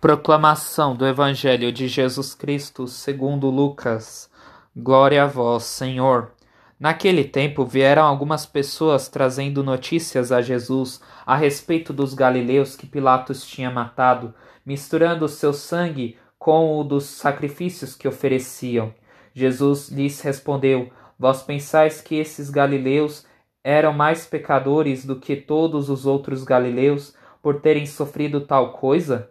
Proclamação do Evangelho de Jesus Cristo segundo Lucas. Glória a vós, Senhor. Naquele tempo vieram algumas pessoas trazendo notícias a Jesus a respeito dos galileus que Pilatos tinha matado, misturando o seu sangue com o dos sacrifícios que ofereciam. Jesus lhes respondeu: Vós pensais que esses galileus eram mais pecadores do que todos os outros galileus por terem sofrido tal coisa?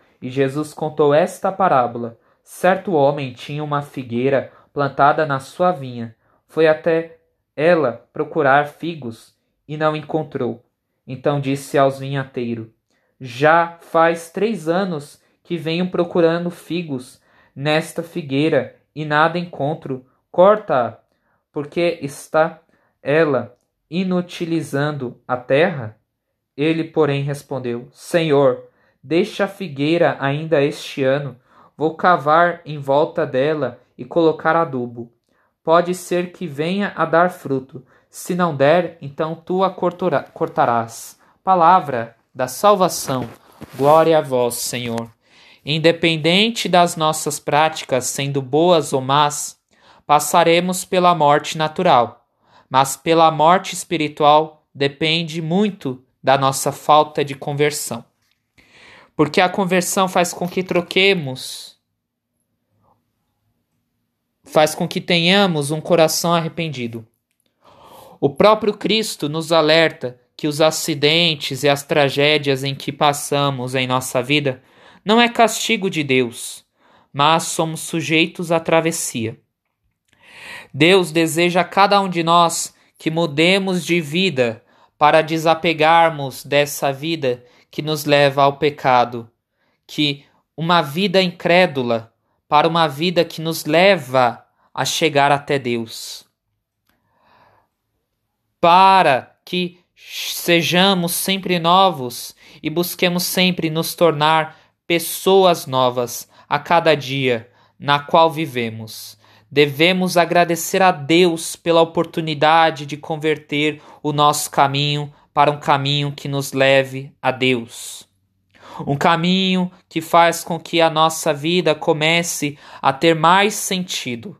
E Jesus contou esta parábola: Certo homem tinha uma figueira plantada na sua vinha. Foi até ela procurar figos e não encontrou. Então disse aos vinhateiros: Já faz três anos que venho procurando figos nesta figueira e nada encontro. Corta-a, porque está ela inutilizando a terra? Ele, porém, respondeu: Senhor, Deixa a figueira ainda este ano. Vou cavar em volta dela e colocar adubo. Pode ser que venha a dar fruto. Se não der, então tu a cortarás. Palavra da salvação. Glória a vós, Senhor. Independente das nossas práticas, sendo boas ou más, passaremos pela morte natural. Mas pela morte espiritual depende muito da nossa falta de conversão porque a conversão faz com que troquemos, faz com que tenhamos um coração arrependido. O próprio Cristo nos alerta que os acidentes e as tragédias em que passamos em nossa vida não é castigo de Deus, mas somos sujeitos à travessia. Deus deseja a cada um de nós que mudemos de vida para desapegarmos dessa vida que nos leva ao pecado, que uma vida incrédula para uma vida que nos leva a chegar até Deus. Para que sejamos sempre novos e busquemos sempre nos tornar pessoas novas a cada dia na qual vivemos. Devemos agradecer a Deus pela oportunidade de converter o nosso caminho para um caminho que nos leve a Deus. Um caminho que faz com que a nossa vida comece a ter mais sentido.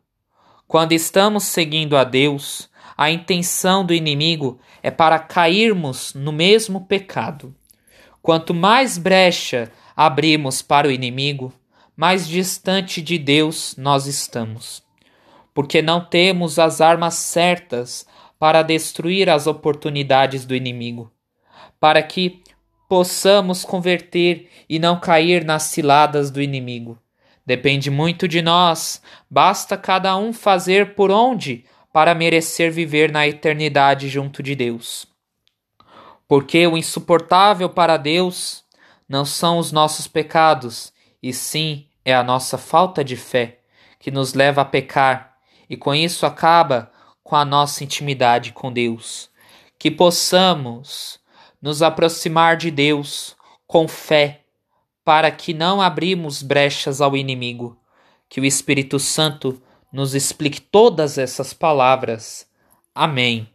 Quando estamos seguindo a Deus, a intenção do inimigo é para cairmos no mesmo pecado. Quanto mais brecha abrimos para o inimigo, mais distante de Deus nós estamos. Porque não temos as armas certas para destruir as oportunidades do inimigo, para que possamos converter e não cair nas ciladas do inimigo. Depende muito de nós, basta cada um fazer por onde para merecer viver na eternidade junto de Deus. Porque o insuportável para Deus não são os nossos pecados, e sim é a nossa falta de fé que nos leva a pecar, e com isso acaba com a nossa intimidade com Deus. Que possamos nos aproximar de Deus com fé, para que não abrimos brechas ao inimigo. Que o Espírito Santo nos explique todas essas palavras. Amém.